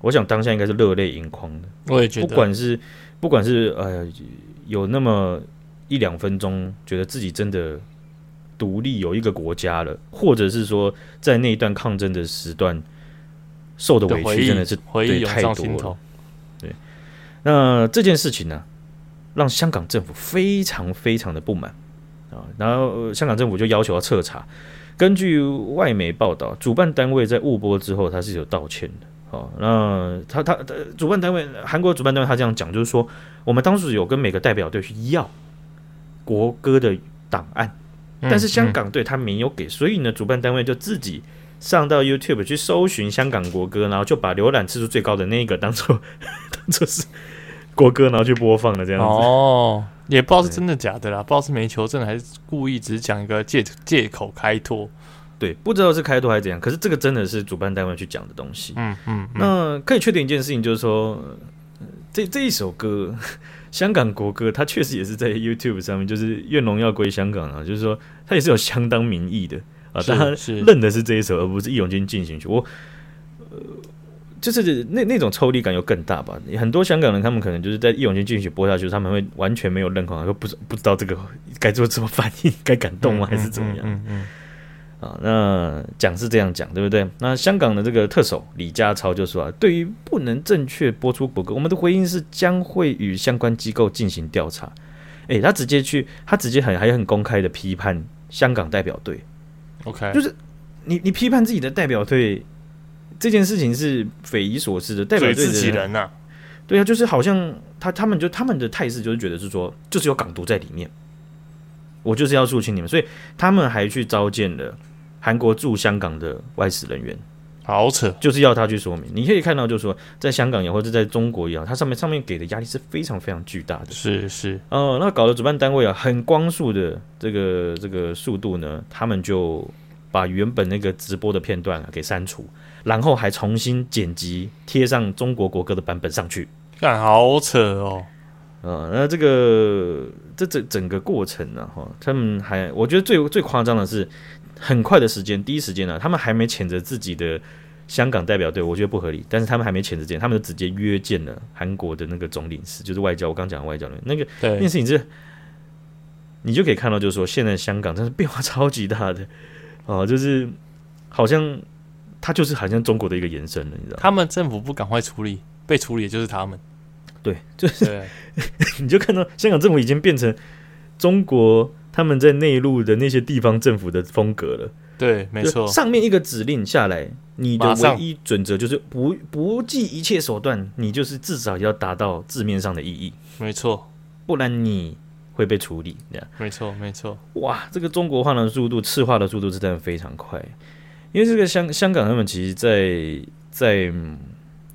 Speaker 1: 我想当下应该是热泪盈眶的。
Speaker 2: 我也觉得，
Speaker 1: 不管是不管是呃，有那么一两分钟，觉得自己真的。独立有一个国家了，或者是说在那一段抗争的时段受的委屈真的是
Speaker 2: 对
Speaker 1: 太多了。对，那这件事情呢，让香港政府非常非常的不满啊，然后香港政府就要求要彻查。根据外媒报道，主办单位在误播之后，他是有道歉的。哦，那他他主办单位韩国主办单位他这样讲，就是说我们当时有跟每个代表队去要国歌的档案。但是香港队他没有给，所以呢，主办单位就自己上到 YouTube 去搜寻香港国歌，然后就把浏览次数最高的那个当做 (laughs) 当做是国歌，然后去播放了这样子。
Speaker 2: 哦，也不知道是真的假的啦，不知道是没求证还是故意只讲一个借借口开脱。
Speaker 1: 对，不知道是开脱还是怎样。可是这个真的是主办单位去讲的东西。
Speaker 2: 嗯嗯，嗯。
Speaker 1: 那可以确定一件事情，就是说这这一首歌。香港国歌，它确实也是在 YouTube 上面，就是《愿荣耀归香港》啊，就是说它也是有相当民意的啊，但他认的是这一首，而不是《义勇军进行曲》。我呃，就是那那种抽离感又更大吧。很多香港人，他们可能就是在《义勇军进行曲》播下去，他们会完全没有认同，说不不知道这个该做什么反应，该感动吗，还是怎么样？嗯嗯。嗯嗯啊，那讲是这样讲，对不对？那香港的这个特首李家超就说啊，对于不能正确播出国歌，我们的回应是将会与相关机构进行调查。诶，他直接去，他直接很还很公开的批判香港代表队。
Speaker 2: OK，
Speaker 1: 就是你你批判自己的代表队这件事情是匪夷所思的，代表队
Speaker 2: 自己人呐、啊，
Speaker 1: 对啊，就是好像他他们就他们的态势就是觉得是说，就是有港独在里面，我就是要肃清你们，所以他们还去召见了。韩国驻香港的外事人员，
Speaker 2: 好扯，
Speaker 1: 就是要他去说明。你可以看到，就是说，在香港也或者在中国也好，它上面上面给的压力是非常非常巨大的。
Speaker 2: 是是，
Speaker 1: 哦、呃，那搞得主办单位啊，很光速的这个这个速度呢，他们就把原本那个直播的片段、啊、给删除，然后还重新剪辑贴上中国国歌的版本上去。
Speaker 2: 干，好扯哦。
Speaker 1: 呃，那这个这整整个过程呢，哈，他们还我觉得最最夸张的是。很快的时间，第一时间呢、啊，他们还没谴责自己的香港代表队，我觉得不合理。但是他们还没谴责之前，他们就直接约见了韩国的那个总领事，就是外交。我刚讲的外交那个那件事情是，你就可以看到，就是说现在香港真是变化超级大的 (laughs) 哦，就是好像他就是好像中国的一个延伸了，你知道？
Speaker 2: 他们政府不赶快处理，被处理的就是他们。
Speaker 1: 对，就是 (laughs) 你就看到香港政府已经变成中国。他们在内陆的那些地方政府的风格了，
Speaker 2: 对，没错。
Speaker 1: 上面一个指令下来，你的唯一准则就是不不计一切手段，你就是至少要达到字面上的意义，
Speaker 2: 没错，
Speaker 1: 不然你会被处理。这样
Speaker 2: 没错没错。
Speaker 1: 哇，这个中国化的速度、赤化的速度是真的非常快。因为这个香香港他们其实在，在在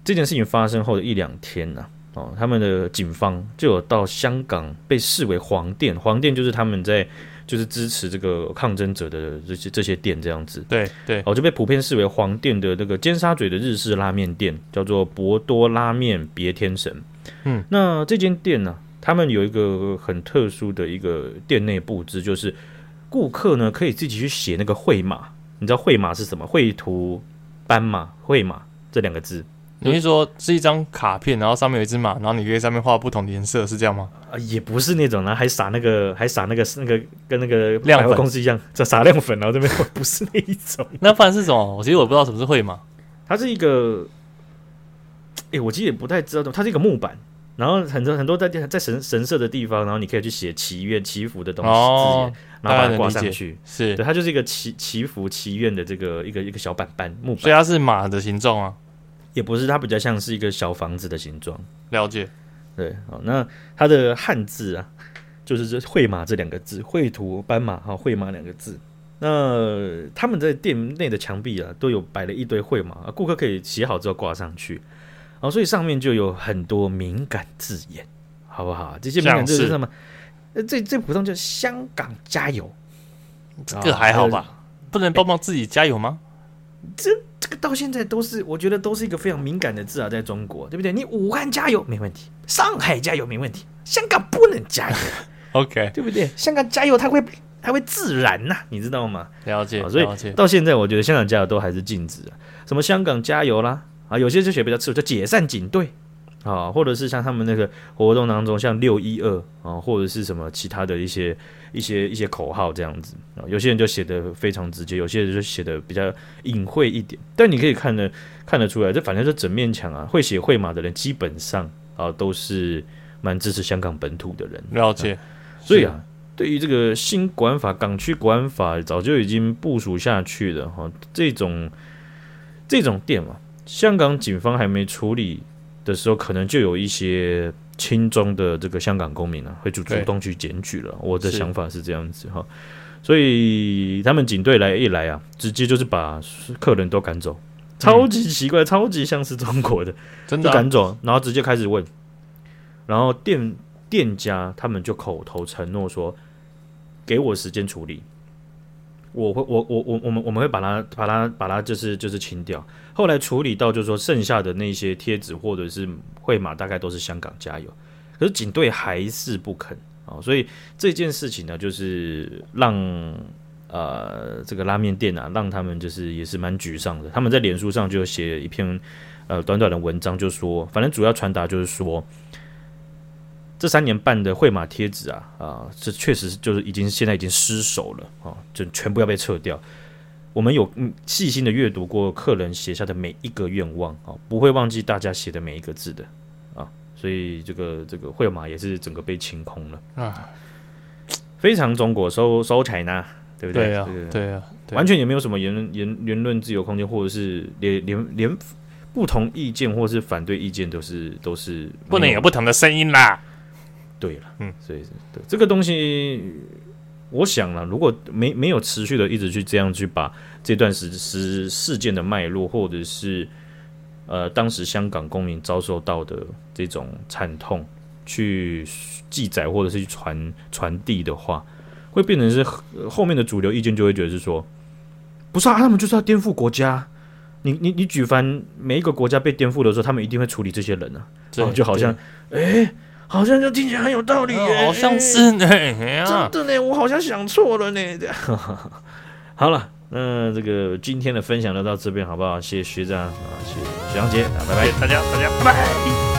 Speaker 1: 这件事情发生后的一两天呢、啊，哦，他们的警方就有到香港被视为黄店，黄店就是他们在。就是支持这个抗争者的这些这些店这样子，
Speaker 2: 对对，
Speaker 1: 哦，就被普遍视为黄店的那个尖沙咀的日式拉面店，叫做博多拉面别天神。嗯，那这间店呢，他们有一个很特殊的一个店内布置，就是顾客呢可以自己去写那个会码，你知道会码是什么？绘图斑马会码这两个字。
Speaker 2: 你是说是一张卡片，然后上面有一只马，然后你可以在上面画不同的颜色，是这样吗？
Speaker 1: 啊，也不是那种，然后还撒那个，还撒那个那个跟那个亮粉公司一样，这撒亮粉，然后这边不是那一种。(laughs)
Speaker 2: 那不然是什么？我其实我不知道什么是绘马，
Speaker 1: 它是一个，哎、欸，我其实也不太知道，它是一个木板，然后很多很多在在神神社的地方，然后你可以去写祈愿祈福的东西，哦、然后把它挂上去，
Speaker 2: 是
Speaker 1: 对，它就是一个祈祈福祈愿的这个一个一个小板板木板，
Speaker 2: 所以它是马的形状啊。
Speaker 1: 也不是，它比较像是一个小房子的形状。
Speaker 2: 了解，
Speaker 1: 对，好，那它的汉字啊，就是这“绘马”这两个字，绘图斑马哈，绘马两个字。那他们在店内的墙壁啊，都有摆了一堆绘马，顾客可以写好之后挂上去。好，所以上面就有很多敏感字眼，好不好？这些敏感字是什么？呃，最最普通就是“香港加油”，
Speaker 2: 这个还好吧？不能帮帮自己加油吗？
Speaker 1: 这。这个到现在都是，我觉得都是一个非常敏感的字啊，在中国，对不对？你武汉加油没问题，上海加油没问题，香港不能加油，(laughs)
Speaker 2: OK，
Speaker 1: 对不对？香港加油，它会它会自燃呐、啊，你知道吗？
Speaker 2: 了解，
Speaker 1: 所以到现在，我觉得香港加油都还是禁止啊。什么香港加油啦，啊，有些就写比较次，叫解散警队啊，或者是像他们那个活动当中，像六一二啊，或者是什么其他的一些。一些一些口号这样子啊，有些人就写的非常直接，有些人就写的比较隐晦一点。但你可以看得看得出来，这反正是整面墙啊，会写会码的人基本上啊都是蛮支持香港本土的人。
Speaker 2: 了解，
Speaker 1: 啊所以啊，对于这个新管法、港区管法早就已经部署下去了哈。这种这种店嘛，香港警方还没处理的时候，可能就有一些。轻中的这个香港公民啊，会主主动去检举了。我的想法是这样子哈，所以他们警队来一来啊，直接就是把客人都赶走，超级奇怪，超级像是中国的，真的赶走，然后直接开始问，然后店店家他们就口头承诺说，给我时间处理。我会，我我我我们我们会把它把它把它就是就是清掉。后来处理到就是说剩下的那些贴纸或者是会码，大概都是香港加油。可是警队还是不肯啊，所以这件事情呢，就是让呃这个拉面店啊，让他们就是也是蛮沮丧的。他们在脸书上就写一篇呃短短的文章，就说反正主要传达就是说。这三年半的会马贴纸啊啊，这确实就是已经现在已经失守了啊，就全部要被撤掉。我们有嗯细心的阅读过客人写下的每一个愿望啊，不会忘记大家写的每一个字的啊，所以这个这个会马也是整个被清空了啊，非常中国收收采纳，对不对？
Speaker 2: 对啊，对啊，
Speaker 1: 完全也没有什么言论言言论自由空间，或者是连连连不同意见或是反对意见都是都是
Speaker 2: 不能有不同的声音啦。
Speaker 1: 对了，嗯，所以对这个东西，我想了，如果没没有持续的一直去这样去把这段时时事件的脉络，或者是呃当时香港公民遭受到的这种惨痛去记载或者是去传传递的话，会变成是后面的主流意见就会觉得是说，不是啊，他们就是要颠覆国家，你你你举凡每一个国家被颠覆的时候，他们一定会处理这些人啊，然后就好像哎。好像就听起来很有道理耶，
Speaker 2: 哦、好像是呢，
Speaker 1: 欸、真的呢，我好像想错了呢。这样，(laughs) 好了，那这个今天的分享就到这边，好不好？谢谢学长啊，谢谢学长姐，拜拜，
Speaker 2: 大家，大家拜拜。